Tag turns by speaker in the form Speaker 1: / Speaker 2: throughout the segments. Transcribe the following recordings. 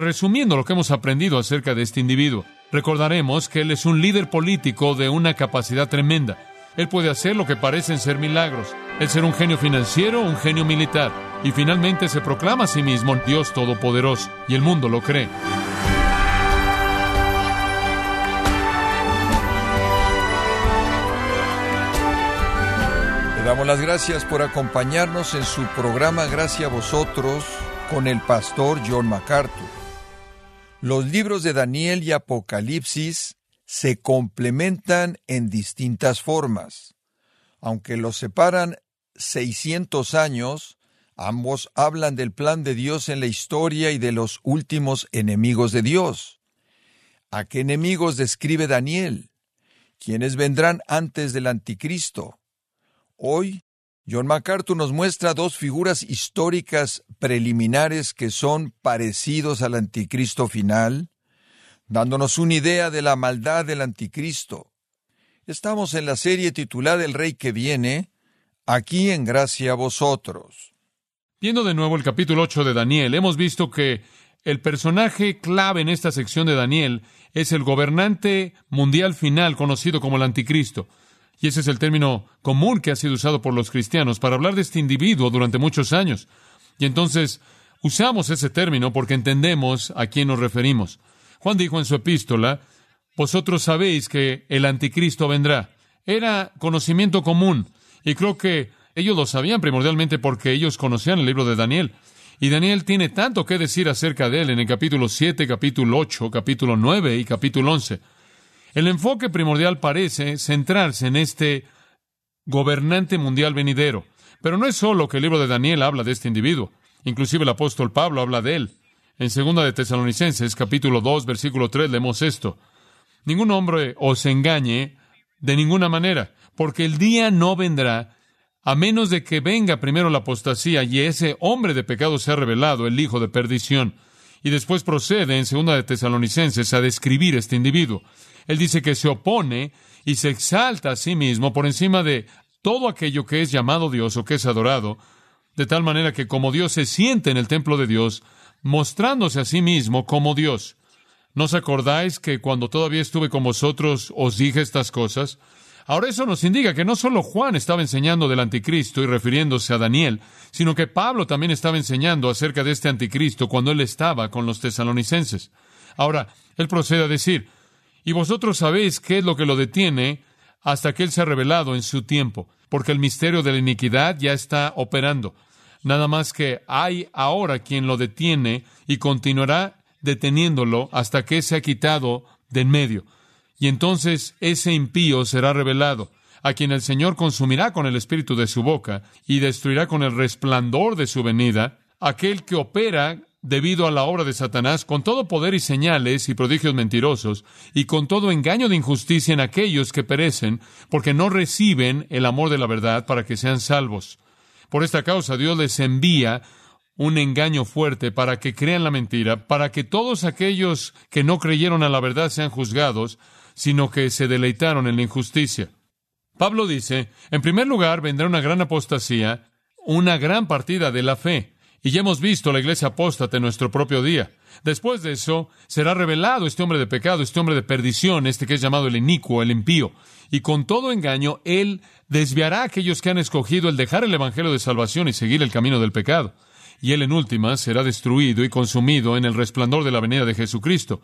Speaker 1: Resumiendo lo que hemos aprendido acerca de este individuo, recordaremos que él es un líder político de una capacidad tremenda. Él puede hacer lo que parecen ser milagros. El ser un genio financiero, un genio militar. Y finalmente se proclama a sí mismo Dios Todopoderoso. Y el mundo lo cree.
Speaker 2: Le damos las gracias por acompañarnos en su programa Gracias a vosotros con el pastor John MacArthur. Los libros de Daniel y Apocalipsis se complementan en distintas formas. Aunque los separan 600 años, ambos hablan del plan de Dios en la historia y de los últimos enemigos de Dios. ¿A qué enemigos describe Daniel? ¿Quiénes vendrán antes del anticristo? Hoy John MacArthur nos muestra dos figuras históricas preliminares que son parecidos al anticristo final, dándonos una idea de la maldad del anticristo. Estamos en la serie titulada El Rey que viene, aquí en gracia a vosotros.
Speaker 1: Viendo de nuevo el capítulo 8 de Daniel, hemos visto que el personaje clave en esta sección de Daniel es el gobernante mundial final conocido como el anticristo. Y ese es el término común que ha sido usado por los cristianos para hablar de este individuo durante muchos años. Y entonces usamos ese término porque entendemos a quién nos referimos. Juan dijo en su epístola, vosotros sabéis que el anticristo vendrá. Era conocimiento común. Y creo que ellos lo sabían primordialmente porque ellos conocían el libro de Daniel. Y Daniel tiene tanto que decir acerca de él en el capítulo 7, capítulo 8, capítulo 9 y capítulo 11. El enfoque primordial parece centrarse en este gobernante mundial venidero. Pero no es solo que el libro de Daniel habla de este individuo. Inclusive el apóstol Pablo habla de él. En segunda de Tesalonicenses, capítulo 2, versículo 3, leemos esto. Ningún hombre os engañe de ninguna manera, porque el día no vendrá a menos de que venga primero la apostasía y ese hombre de pecado sea revelado, el hijo de perdición. Y después procede en segunda de Tesalonicenses a describir este individuo. Él dice que se opone y se exalta a sí mismo por encima de todo aquello que es llamado Dios o que es adorado, de tal manera que como Dios se siente en el templo de Dios, mostrándose a sí mismo como Dios. ¿No os acordáis que cuando todavía estuve con vosotros os dije estas cosas? Ahora eso nos indica que no solo Juan estaba enseñando del anticristo y refiriéndose a Daniel, sino que Pablo también estaba enseñando acerca de este anticristo cuando él estaba con los tesalonicenses. Ahora, él procede a decir, y vosotros sabéis qué es lo que lo detiene hasta que Él se ha revelado en su tiempo, porque el misterio de la iniquidad ya está operando. Nada más que hay ahora quien lo detiene y continuará deteniéndolo hasta que se ha quitado de en medio. Y entonces ese impío será revelado, a quien el Señor consumirá con el espíritu de su boca y destruirá con el resplandor de su venida, aquel que opera debido a la obra de Satanás, con todo poder y señales y prodigios mentirosos, y con todo engaño de injusticia en aquellos que perecen, porque no reciben el amor de la verdad para que sean salvos. Por esta causa Dios les envía un engaño fuerte para que crean la mentira, para que todos aquellos que no creyeron a la verdad sean juzgados, sino que se deleitaron en la injusticia. Pablo dice, en primer lugar vendrá una gran apostasía, una gran partida de la fe. Y ya hemos visto la iglesia apóstata en nuestro propio día. Después de eso, será revelado este hombre de pecado, este hombre de perdición, este que es llamado el inicuo, el impío. Y con todo engaño, él desviará a aquellos que han escogido el dejar el evangelio de salvación y seguir el camino del pecado. Y él en última será destruido y consumido en el resplandor de la venida de Jesucristo.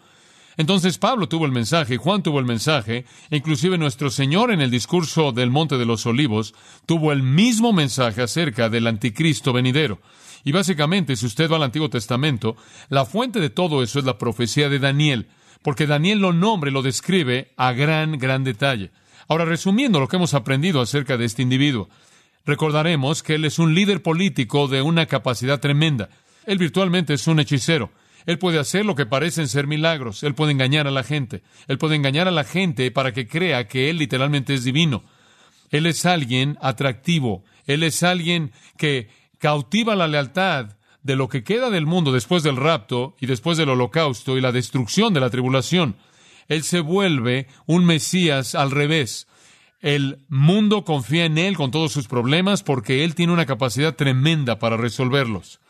Speaker 1: Entonces Pablo tuvo el mensaje, Juan tuvo el mensaje, e inclusive nuestro Señor en el discurso del Monte de los Olivos tuvo el mismo mensaje acerca del anticristo venidero. Y básicamente, si usted va al Antiguo Testamento, la fuente de todo eso es la profecía de Daniel, porque Daniel lo nombra y lo describe a gran, gran detalle. Ahora, resumiendo lo que hemos aprendido acerca de este individuo, recordaremos que él es un líder político de una capacidad tremenda. Él virtualmente es un hechicero. Él puede hacer lo que parecen ser milagros. Él puede engañar a la gente. Él puede engañar a la gente para que crea que él literalmente es divino. Él es alguien atractivo. Él es alguien que cautiva la lealtad de lo que queda del mundo después del rapto y después del holocausto y la destrucción de la tribulación. Él se vuelve un Mesías al revés. El mundo confía en Él con todos sus problemas porque Él tiene una capacidad tremenda para resolverlos.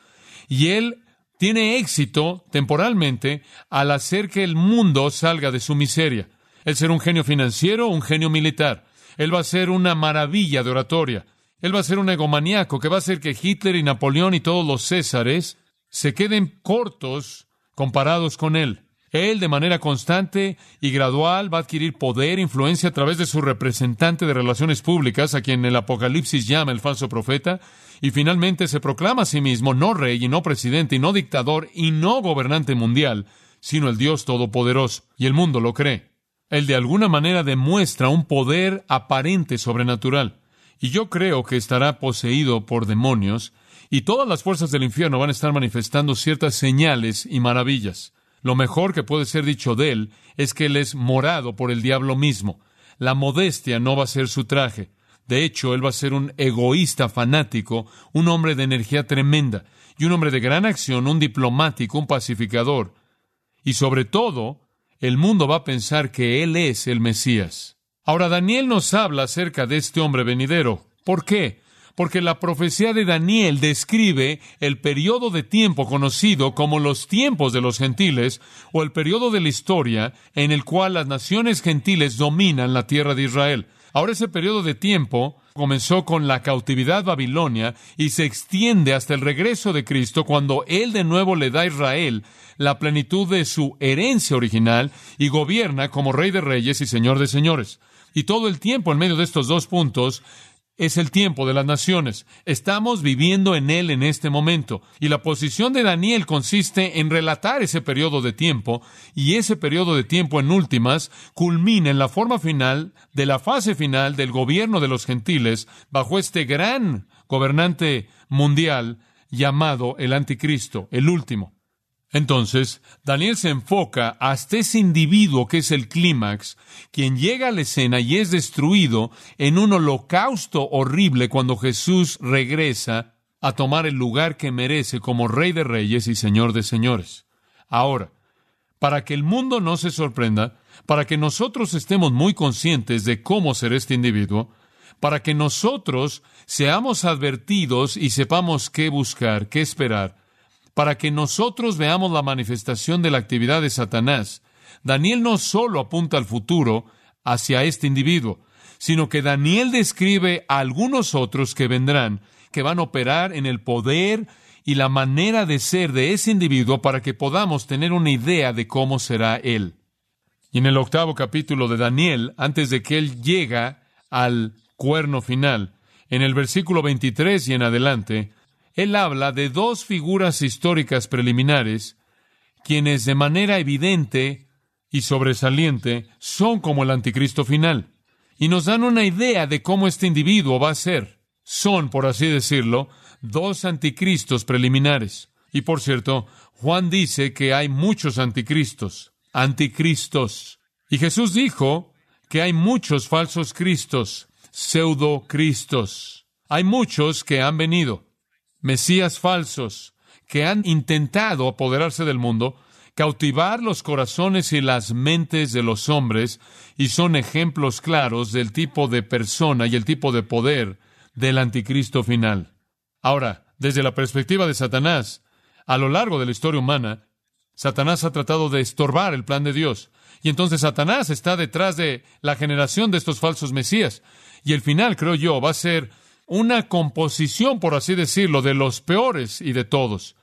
Speaker 1: Y Él tiene éxito temporalmente al hacer que el mundo salga de su miseria. Él será un genio financiero, un genio militar. Él va a ser una maravilla de oratoria. Él va a ser un egomaniaco que va a hacer que Hitler y Napoleón y todos los Césares se queden cortos comparados con él. Él, de manera constante y gradual, va a adquirir poder, e influencia a través de su representante de relaciones públicas, a quien el Apocalipsis llama el falso profeta, y finalmente se proclama a sí mismo no rey y no presidente y no dictador y no gobernante mundial, sino el Dios Todopoderoso. Y el mundo lo cree. Él de alguna manera demuestra un poder aparente sobrenatural. Y yo creo que estará poseído por demonios, y todas las fuerzas del infierno van a estar manifestando ciertas señales y maravillas. Lo mejor que puede ser dicho de él es que él es morado por el diablo mismo. La modestia no va a ser su traje. De hecho, él va a ser un egoísta fanático, un hombre de energía tremenda, y un hombre de gran acción, un diplomático, un pacificador. Y sobre todo, el mundo va a pensar que él es el Mesías. Ahora, Daniel nos habla acerca de este hombre venidero. ¿Por qué? porque la profecía de Daniel describe el periodo de tiempo conocido como los tiempos de los gentiles o el periodo de la historia en el cual las naciones gentiles dominan la tierra de Israel. Ahora ese periodo de tiempo comenzó con la cautividad babilonia y se extiende hasta el regreso de Cristo cuando Él de nuevo le da a Israel la plenitud de su herencia original y gobierna como Rey de Reyes y Señor de Señores. Y todo el tiempo en medio de estos dos puntos es el tiempo de las naciones. Estamos viviendo en él en este momento. Y la posición de Daniel consiste en relatar ese periodo de tiempo, y ese periodo de tiempo en últimas culmina en la forma final de la fase final del gobierno de los gentiles bajo este gran gobernante mundial llamado el anticristo, el último. Entonces, Daniel se enfoca hasta ese individuo que es el clímax, quien llega a la escena y es destruido en un holocausto horrible cuando Jesús regresa a tomar el lugar que merece como Rey de Reyes y Señor de Señores. Ahora, para que el mundo no se sorprenda, para que nosotros estemos muy conscientes de cómo será este individuo, para que nosotros seamos advertidos y sepamos qué buscar, qué esperar, para que nosotros veamos la manifestación de la actividad de Satanás, Daniel no solo apunta al futuro hacia este individuo, sino que Daniel describe a algunos otros que vendrán, que van a operar en el poder y la manera de ser de ese individuo para que podamos tener una idea de cómo será él. Y en el octavo capítulo de Daniel, antes de que él llega al cuerno final, en el versículo 23 y en adelante, él habla de dos figuras históricas preliminares, quienes de manera evidente y sobresaliente son como el anticristo final, y nos dan una idea de cómo este individuo va a ser. Son, por así decirlo, dos anticristos preliminares. Y por cierto, Juan dice que hay muchos anticristos, anticristos. Y Jesús dijo que hay muchos falsos cristos, pseudo-cristos. Hay muchos que han venido mesías falsos que han intentado apoderarse del mundo, cautivar los corazones y las mentes de los hombres y son ejemplos claros del tipo de persona y el tipo de poder del anticristo final. Ahora, desde la perspectiva de Satanás, a lo largo de la historia humana, Satanás ha tratado de estorbar el plan de Dios. Y entonces Satanás está detrás de la generación de estos falsos mesías. Y el final, creo yo, va a ser una composición, por así decirlo, de los peores y de todos.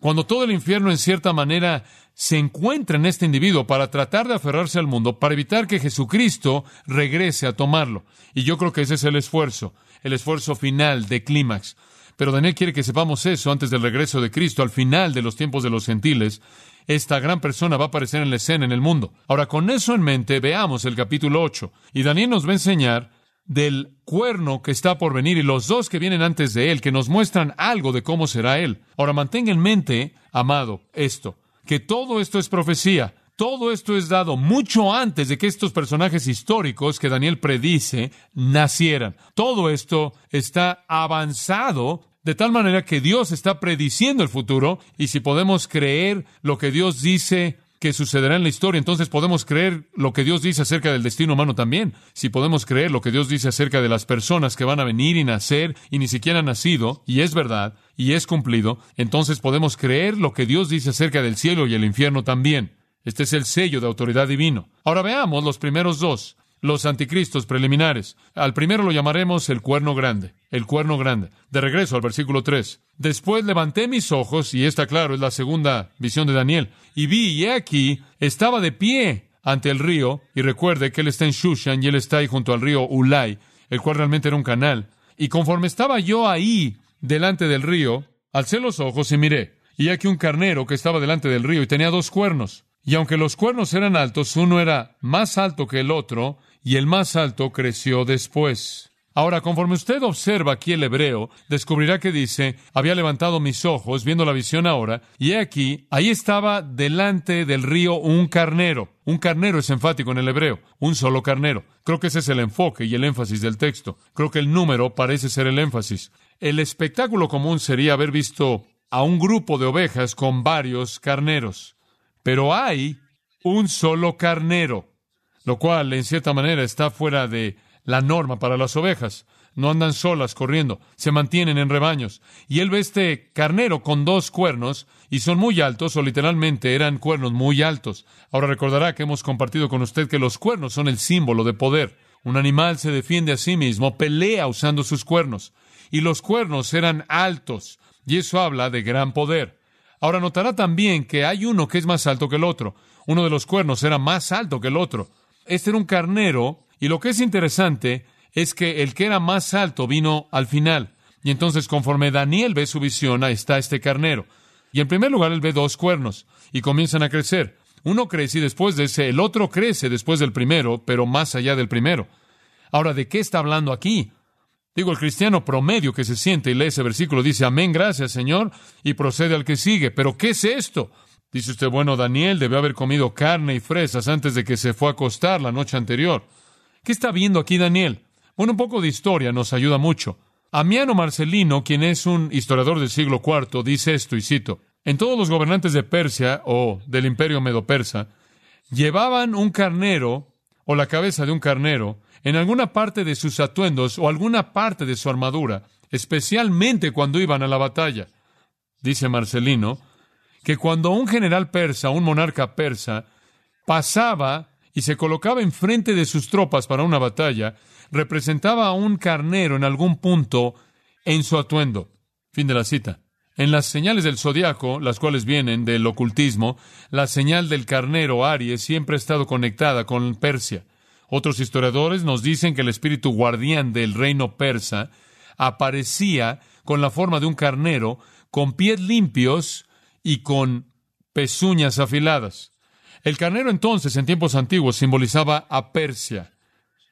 Speaker 1: Cuando todo el infierno, en cierta manera, se encuentra en este individuo para tratar de aferrarse al mundo, para evitar que Jesucristo regrese a tomarlo. Y yo creo que ese es el esfuerzo, el esfuerzo final de clímax. Pero Daniel quiere que sepamos eso antes del regreso de Cristo, al final de los tiempos de los gentiles. Esta gran persona va a aparecer en la escena en el mundo. Ahora, con eso en mente, veamos el capítulo 8. Y Daniel nos va a enseñar del cuerno que está por venir y los dos que vienen antes de él, que nos muestran algo de cómo será él. Ahora mantenga en mente, amado, esto, que todo esto es profecía. Todo esto es dado mucho antes de que estos personajes históricos que Daniel predice nacieran. Todo esto está avanzado de tal manera que Dios está prediciendo el futuro y si podemos creer lo que Dios dice que sucederá en la historia, entonces podemos creer lo que Dios dice acerca del destino humano también. Si podemos creer lo que Dios dice acerca de las personas que van a venir y nacer y ni siquiera han nacido, y es verdad, y es cumplido, entonces podemos creer lo que Dios dice acerca del cielo y el infierno también. Este es el sello de autoridad divino. Ahora veamos los primeros dos los anticristos preliminares. Al primero lo llamaremos el cuerno grande, el cuerno grande. De regreso al versículo 3. Después levanté mis ojos, y esta, claro, es la segunda visión de Daniel, y vi, y aquí, estaba de pie ante el río, y recuerde que él está en Shushan y él está ahí junto al río Ulai, el cual realmente era un canal. Y conforme estaba yo ahí, delante del río, alcé los ojos y miré, y aquí un carnero que estaba delante del río y tenía dos cuernos. Y aunque los cuernos eran altos, uno era más alto que el otro, y el más alto creció después. Ahora, conforme usted observa aquí el hebreo, descubrirá que dice, había levantado mis ojos, viendo la visión ahora, y aquí, ahí estaba delante del río un carnero. Un carnero es enfático en el hebreo, un solo carnero. Creo que ese es el enfoque y el énfasis del texto. Creo que el número parece ser el énfasis. El espectáculo común sería haber visto a un grupo de ovejas con varios carneros. Pero hay un solo carnero lo cual en cierta manera está fuera de la norma para las ovejas. No andan solas corriendo, se mantienen en rebaños. Y él ve este carnero con dos cuernos, y son muy altos, o literalmente eran cuernos muy altos. Ahora recordará que hemos compartido con usted que los cuernos son el símbolo de poder. Un animal se defiende a sí mismo, pelea usando sus cuernos. Y los cuernos eran altos, y eso habla de gran poder. Ahora notará también que hay uno que es más alto que el otro. Uno de los cuernos era más alto que el otro. Este era un carnero, y lo que es interesante es que el que era más alto vino al final. Y entonces, conforme Daniel ve su visión, ahí está este carnero. Y en primer lugar, él ve dos cuernos, y comienzan a crecer. Uno crece y después de ese, el otro crece después del primero, pero más allá del primero. Ahora, ¿de qué está hablando aquí? Digo, el cristiano promedio que se siente y lee ese versículo dice, amén, gracias Señor, y procede al que sigue. Pero, ¿qué es esto? Dice usted, bueno, Daniel debió haber comido carne y fresas antes de que se fue a acostar la noche anterior. ¿Qué está viendo aquí Daniel? Bueno, un poco de historia nos ayuda mucho. Amiano Marcelino, quien es un historiador del siglo IV, dice esto, y cito, en todos los gobernantes de Persia o del imperio medo-persa, llevaban un carnero o la cabeza de un carnero en alguna parte de sus atuendos o alguna parte de su armadura, especialmente cuando iban a la batalla. Dice Marcelino, que cuando un general persa, un monarca persa, pasaba y se colocaba enfrente de sus tropas para una batalla, representaba a un carnero en algún punto en su atuendo. Fin de la cita. En las señales del zodiaco, las cuales vienen del ocultismo, la señal del carnero Aries siempre ha estado conectada con Persia. Otros historiadores nos dicen que el espíritu guardián del reino persa aparecía con la forma de un carnero, con pies limpios y con pezuñas afiladas. El carnero entonces, en tiempos antiguos, simbolizaba a Persia,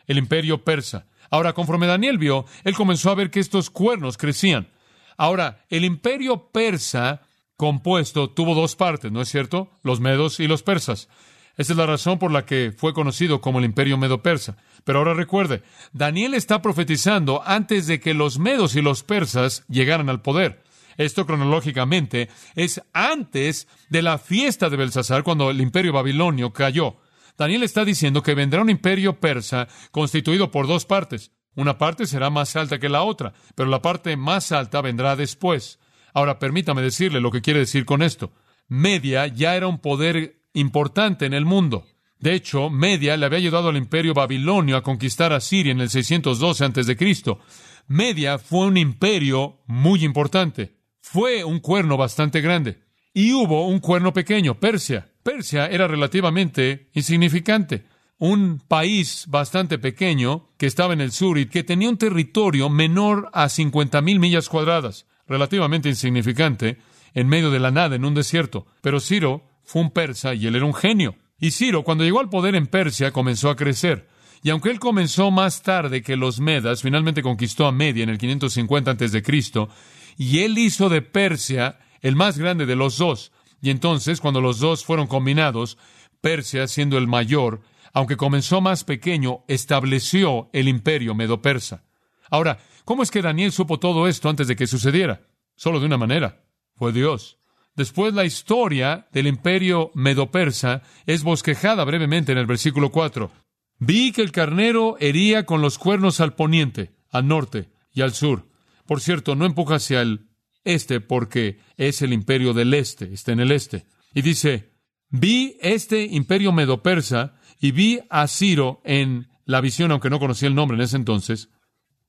Speaker 1: el imperio persa. Ahora, conforme Daniel vio, él comenzó a ver que estos cuernos crecían. Ahora, el imperio persa compuesto tuvo dos partes, ¿no es cierto? Los medos y los persas. Esa es la razón por la que fue conocido como el imperio medo-persa. Pero ahora recuerde, Daniel está profetizando antes de que los medos y los persas llegaran al poder. Esto cronológicamente es antes de la fiesta de Belsasar, cuando el imperio babilonio cayó. Daniel está diciendo que vendrá un imperio persa constituido por dos partes. Una parte será más alta que la otra, pero la parte más alta vendrá después. Ahora, permítame decirle lo que quiere decir con esto. Media ya era un poder importante en el mundo. De hecho, Media le había ayudado al imperio babilonio a conquistar a Siria en el 612 a.C. Media fue un imperio muy importante fue un cuerno bastante grande. Y hubo un cuerno pequeño, Persia. Persia era relativamente insignificante. Un país bastante pequeño que estaba en el sur y que tenía un territorio menor a 50 mil millas cuadradas, relativamente insignificante, en medio de la nada, en un desierto. Pero Ciro fue un persa y él era un genio. Y Ciro, cuando llegó al poder en Persia, comenzó a crecer. Y aunque él comenzó más tarde que los Medas, finalmente conquistó a Media en el 550 a.C., y él hizo de Persia el más grande de los dos. Y entonces, cuando los dos fueron combinados, Persia, siendo el mayor, aunque comenzó más pequeño, estableció el imperio medo-persa. Ahora, ¿cómo es que Daniel supo todo esto antes de que sucediera? Solo de una manera. Fue Dios. Después la historia del imperio medo-persa es bosquejada brevemente en el versículo 4. Vi que el carnero hería con los cuernos al poniente, al norte y al sur. Por cierto, no empuja hacia el este porque es el imperio del este, está en el este. Y dice, vi este imperio medo-persa y vi a Ciro en la visión, aunque no conocía el nombre en ese entonces,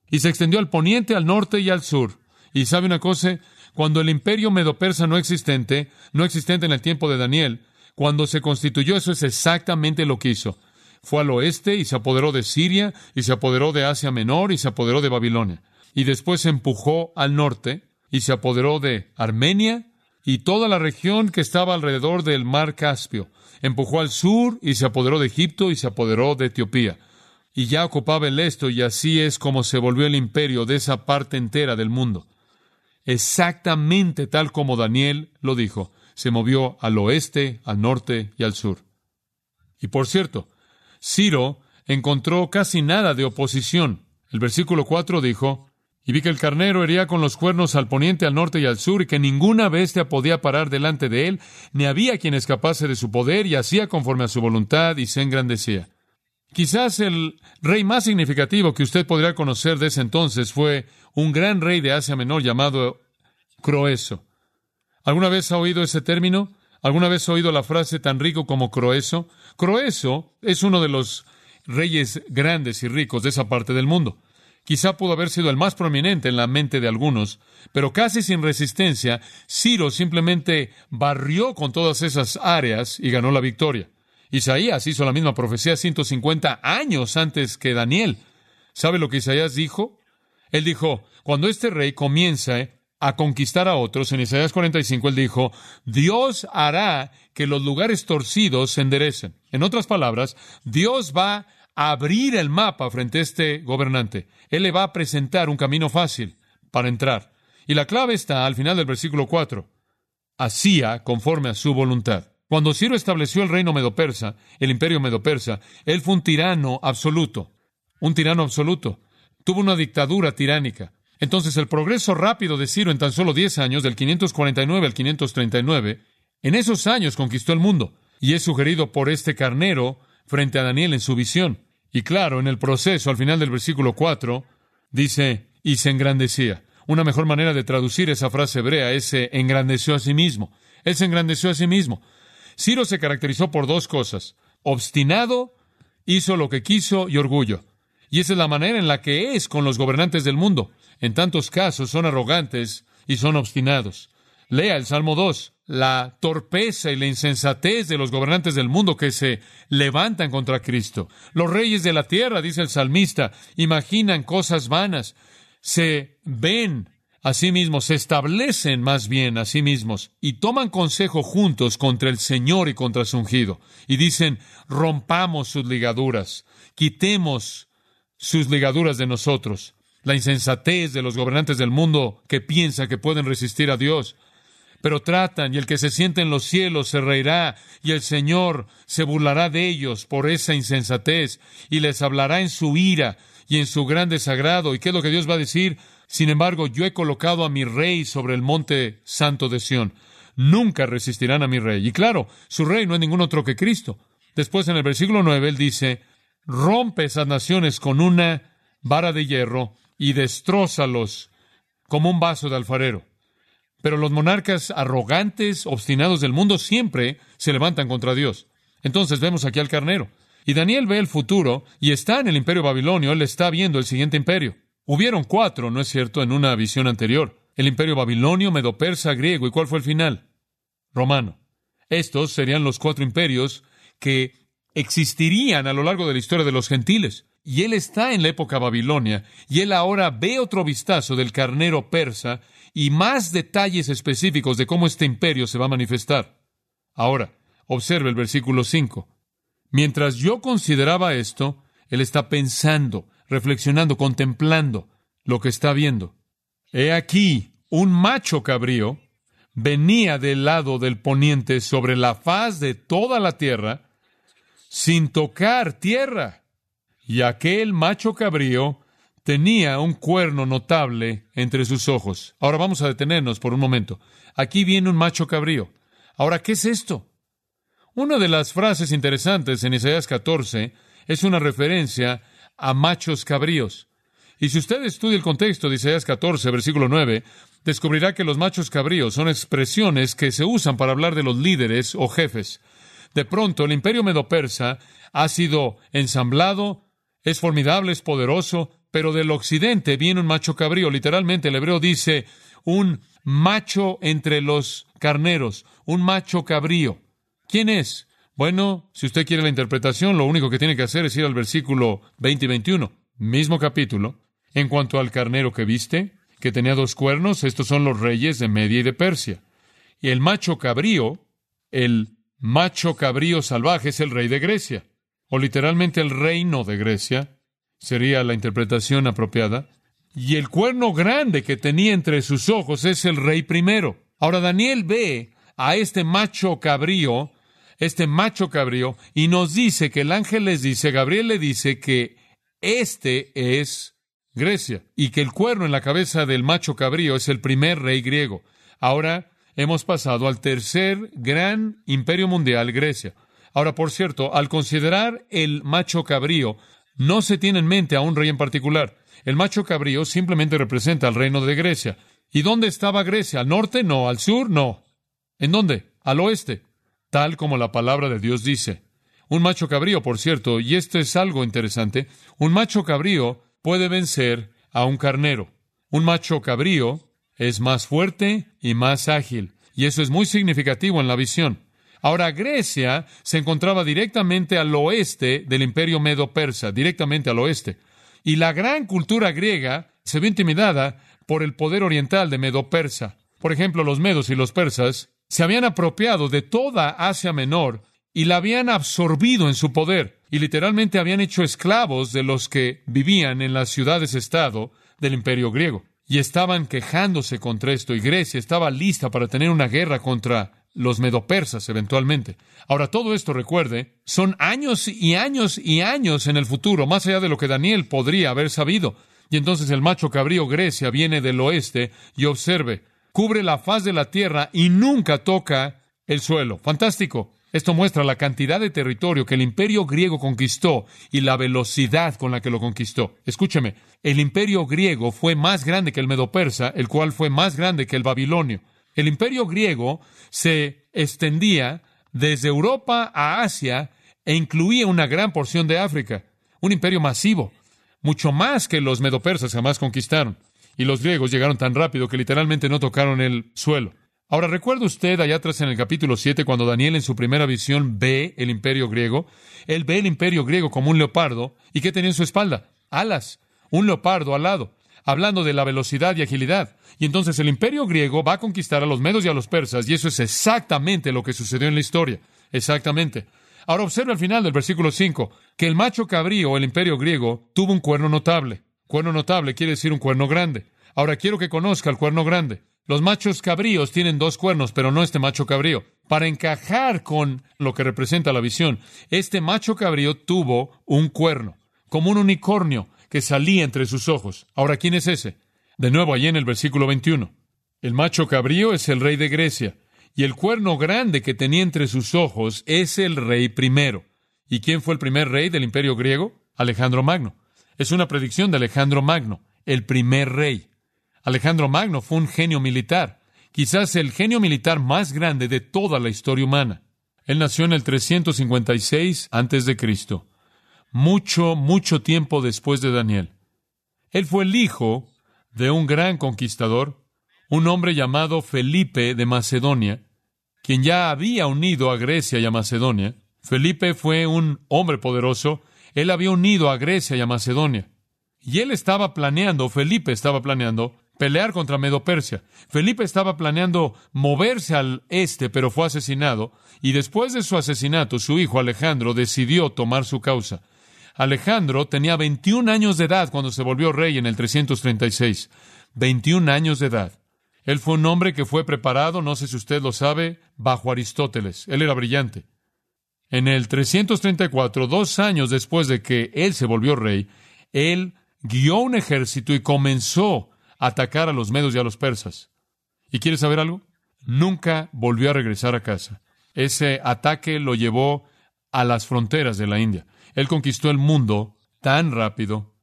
Speaker 1: y se extendió al poniente, al norte y al sur. Y sabe una cosa, cuando el imperio medo-persa no existente, no existente en el tiempo de Daniel, cuando se constituyó, eso es exactamente lo que hizo. Fue al oeste y se apoderó de Siria, y se apoderó de Asia Menor, y se apoderó de Babilonia. Y después se empujó al norte, y se apoderó de Armenia, y toda la región que estaba alrededor del mar Caspio. Empujó al sur, y se apoderó de Egipto, y se apoderó de Etiopía. Y ya ocupaba el esto, y así es como se volvió el imperio de esa parte entera del mundo exactamente tal como Daniel lo dijo. Se movió al oeste, al norte y al sur. Y por cierto, Ciro encontró casi nada de oposición. El versículo 4 dijo, y vi que el carnero hería con los cuernos al poniente, al norte y al sur, y que ninguna bestia podía parar delante de él, ni había quien escapase de su poder, y hacía conforme a su voluntad, y se engrandecía. Quizás el rey más significativo que usted podría conocer de ese entonces fue un gran rey de Asia Menor llamado Croeso. ¿Alguna vez ha oído ese término? ¿Alguna vez ha oído la frase tan rico como Croeso? Croeso es uno de los reyes grandes y ricos de esa parte del mundo. Quizá pudo haber sido el más prominente en la mente de algunos, pero casi sin resistencia, Ciro simplemente barrió con todas esas áreas y ganó la victoria. Isaías hizo la misma profecía 150 años antes que Daniel. ¿Sabe lo que Isaías dijo? Él dijo, cuando este rey comienza a conquistar a otros, en Isaías 45 él dijo, Dios hará que los lugares torcidos se enderecen. En otras palabras, Dios va a abrir el mapa frente a este gobernante. Él le va a presentar un camino fácil para entrar. Y la clave está al final del versículo 4. Hacía conforme a su voluntad. Cuando Ciro estableció el reino medo-persa, el imperio medo-persa, él fue un tirano absoluto, un tirano absoluto. Tuvo una dictadura tiránica. Entonces el progreso rápido de Ciro en tan solo 10 años, del 549 al 539, en esos años conquistó el mundo, y es sugerido por este carnero frente a Daniel en su visión. Y claro, en el proceso, al final del versículo 4, dice, y se engrandecía. Una mejor manera de traducir esa frase hebrea es se engrandeció a sí mismo. Él se engrandeció a sí mismo. Ciro se caracterizó por dos cosas. Obstinado, hizo lo que quiso y orgullo. Y esa es la manera en la que es con los gobernantes del mundo. En tantos casos son arrogantes y son obstinados. Lea el Salmo 2, la torpeza y la insensatez de los gobernantes del mundo que se levantan contra Cristo. Los reyes de la tierra, dice el salmista, imaginan cosas vanas, se ven a sí mismos, se establecen más bien a sí mismos y toman consejo juntos contra el Señor y contra su ungido. Y dicen, rompamos sus ligaduras, quitemos sus ligaduras de nosotros. La insensatez de los gobernantes del mundo que piensan que pueden resistir a Dios. Pero tratan, y el que se siente en los cielos se reirá, y el Señor se burlará de ellos por esa insensatez, y les hablará en su ira y en su gran desagrado. ¿Y qué es lo que Dios va a decir? Sin embargo, yo he colocado a mi rey sobre el monte santo de Sión. Nunca resistirán a mi rey. Y claro, su rey no es ningún otro que Cristo. Después en el versículo 9 él dice, rompe esas naciones con una vara de hierro y destrózalos como un vaso de alfarero. Pero los monarcas arrogantes, obstinados del mundo, siempre se levantan contra Dios. Entonces vemos aquí al carnero. Y Daniel ve el futuro y está en el imperio babilonio, él está viendo el siguiente imperio. Hubieron cuatro, ¿no es cierto?, en una visión anterior. El imperio babilonio, medo-persa, griego. ¿Y cuál fue el final? Romano. Estos serían los cuatro imperios que existirían a lo largo de la historia de los gentiles. Y él está en la época babilonia, y él ahora ve otro vistazo del carnero persa y más detalles específicos de cómo este imperio se va a manifestar. Ahora, observe el versículo 5. Mientras yo consideraba esto, él está pensando, reflexionando, contemplando lo que está viendo. He aquí, un macho cabrío venía del lado del poniente sobre la faz de toda la tierra, sin tocar tierra. Y aquel macho cabrío tenía un cuerno notable entre sus ojos. Ahora vamos a detenernos por un momento. Aquí viene un macho cabrío. Ahora, ¿qué es esto? Una de las frases interesantes en Isaías 14 es una referencia a machos cabríos. Y si usted estudia el contexto de Isaías 14, versículo 9, descubrirá que los machos cabríos son expresiones que se usan para hablar de los líderes o jefes. De pronto, el imperio medo-persa ha sido ensamblado, es formidable, es poderoso, pero del occidente viene un macho cabrío. Literalmente, el hebreo dice un macho entre los carneros, un macho cabrío. ¿Quién es? Bueno, si usted quiere la interpretación, lo único que tiene que hacer es ir al versículo 20 y 21, mismo capítulo. En cuanto al carnero que viste, que tenía dos cuernos, estos son los reyes de Media y de Persia. Y el macho cabrío, el macho cabrío salvaje es el rey de Grecia, o literalmente el reino de Grecia, sería la interpretación apropiada. Y el cuerno grande que tenía entre sus ojos es el rey primero. Ahora Daniel ve a este macho cabrío, este macho cabrío, y nos dice que el ángel les dice, Gabriel le dice que este es Grecia y que el cuerno en la cabeza del macho cabrío es el primer rey griego. Ahora hemos pasado al tercer gran imperio mundial, Grecia. Ahora, por cierto, al considerar el macho cabrío, no se tiene en mente a un rey en particular. El macho cabrío simplemente representa al reino de Grecia. ¿Y dónde estaba Grecia? ¿Al norte? No. ¿Al sur? No. ¿En dónde? Al oeste. Tal como la palabra de Dios dice. Un macho cabrío, por cierto, y esto es algo interesante, un macho cabrío puede vencer a un carnero. Un macho cabrío es más fuerte y más ágil, y eso es muy significativo en la visión. Ahora, Grecia se encontraba directamente al oeste del imperio medo-persa, directamente al oeste. Y la gran cultura griega se vio intimidada por el poder oriental de Medo-Persa. Por ejemplo, los medos y los persas se habían apropiado de toda Asia Menor y la habían absorbido en su poder y literalmente habían hecho esclavos de los que vivían en las ciudades-estado del imperio griego. Y estaban quejándose contra esto y Grecia estaba lista para tener una guerra contra los medopersas eventualmente. Ahora, todo esto, recuerde, son años y años y años en el futuro, más allá de lo que Daniel podría haber sabido. Y entonces el macho cabrío Grecia viene del oeste y observe, cubre la faz de la tierra y nunca toca el suelo. Fantástico. Esto muestra la cantidad de territorio que el imperio griego conquistó y la velocidad con la que lo conquistó. Escúcheme, el imperio griego fue más grande que el medo-persa, el cual fue más grande que el babilonio. El imperio griego se extendía desde Europa a Asia e incluía una gran porción de África. Un imperio masivo, mucho más que los medopersas jamás conquistaron. Y los griegos llegaron tan rápido que literalmente no tocaron el suelo. Ahora, ¿recuerda usted allá atrás en el capítulo 7 cuando Daniel en su primera visión ve el imperio griego? Él ve el imperio griego como un leopardo. ¿Y qué tenía en su espalda? Alas. Un leopardo alado hablando de la velocidad y agilidad. Y entonces el imperio griego va a conquistar a los medos y a los persas, y eso es exactamente lo que sucedió en la historia. Exactamente. Ahora observe al final del versículo 5 que el macho cabrío, el imperio griego, tuvo un cuerno notable. Cuerno notable quiere decir un cuerno grande. Ahora quiero que conozca el cuerno grande. Los machos cabríos tienen dos cuernos, pero no este macho cabrío. Para encajar con lo que representa la visión, este macho cabrío tuvo un cuerno, como un unicornio, que salía entre sus ojos. Ahora, ¿quién es ese? De nuevo, allí en el versículo 21. El macho cabrío es el rey de Grecia, y el cuerno grande que tenía entre sus ojos es el rey primero. ¿Y quién fue el primer rey del imperio griego? Alejandro Magno. Es una predicción de Alejandro Magno, el primer rey. Alejandro Magno fue un genio militar, quizás el genio militar más grande de toda la historia humana. Él nació en el 356 antes de Cristo mucho, mucho tiempo después de Daniel. Él fue el hijo de un gran conquistador, un hombre llamado Felipe de Macedonia, quien ya había unido a Grecia y a Macedonia. Felipe fue un hombre poderoso, él había unido a Grecia y a Macedonia. Y él estaba planeando, Felipe estaba planeando, pelear contra Medo-Persia. Felipe estaba planeando moverse al este, pero fue asesinado, y después de su asesinato, su hijo Alejandro decidió tomar su causa. Alejandro tenía 21 años de edad cuando se volvió rey en el 336. 21 años de edad. Él fue un hombre que fue preparado, no sé si usted lo sabe, bajo Aristóteles. Él era brillante. En el 334, dos años después de que él se volvió rey, él guió un ejército y comenzó atacar a los medos y a los persas. ¿Y quieres saber algo? Nunca volvió a regresar a casa. Ese ataque lo llevó a las fronteras de la India. Él conquistó el mundo tan rápido.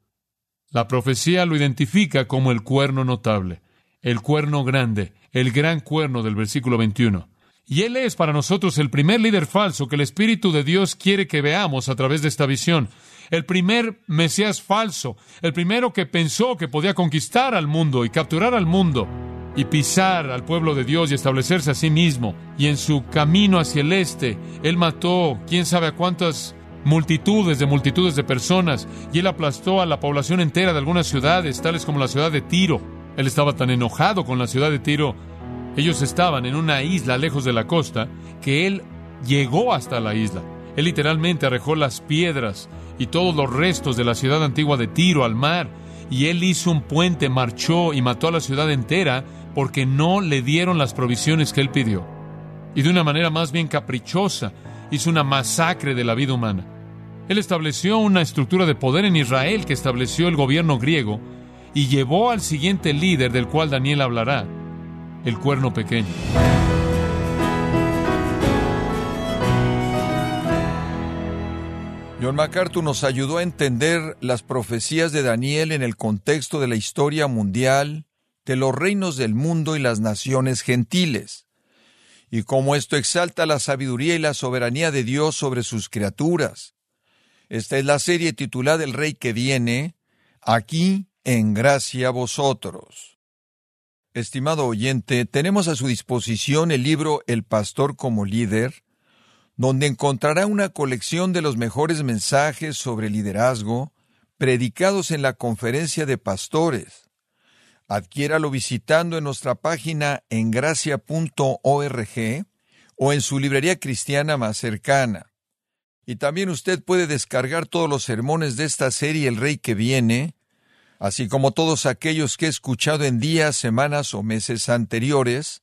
Speaker 1: La profecía lo identifica como el cuerno notable, el cuerno grande, el gran cuerno del versículo 21. Y Él es para nosotros el primer líder falso que el Espíritu de Dios quiere que veamos a través de esta visión. El primer Mesías falso, el primero que pensó que podía conquistar al mundo y capturar al mundo y pisar al pueblo de Dios y establecerse a sí mismo. Y en su camino hacia el este, Él mató quién sabe a cuántas multitudes de multitudes de personas y Él aplastó a la población entera de algunas ciudades, tales como la ciudad de Tiro. Él estaba tan enojado con la ciudad de Tiro ellos estaban en una isla lejos de la costa que él llegó hasta la isla. Él literalmente arrojó las piedras y todos los restos de la ciudad antigua de Tiro al mar. Y él hizo un puente, marchó y mató a la ciudad entera porque no le dieron las provisiones que él pidió. Y de una manera más bien caprichosa hizo una masacre de la vida humana. Él estableció una estructura de poder en Israel que estableció el gobierno griego y llevó al siguiente líder del cual Daniel hablará, el cuerno pequeño.
Speaker 2: John MacArthur nos ayudó a entender las profecías de Daniel en el contexto de la historia mundial, de los reinos del mundo y las naciones gentiles, y cómo esto exalta la sabiduría y la soberanía de Dios sobre sus criaturas. Esta es la serie titulada El Rey que viene, aquí en gracia a vosotros. Estimado oyente, tenemos a su disposición el libro El Pastor como líder, donde encontrará una colección de los mejores mensajes sobre liderazgo predicados en la conferencia de pastores. Adquiéralo visitando en nuestra página en gracia.org o en su librería cristiana más cercana. Y también usted puede descargar todos los sermones de esta serie El Rey que viene, así como todos aquellos que he escuchado en días, semanas o meses anteriores,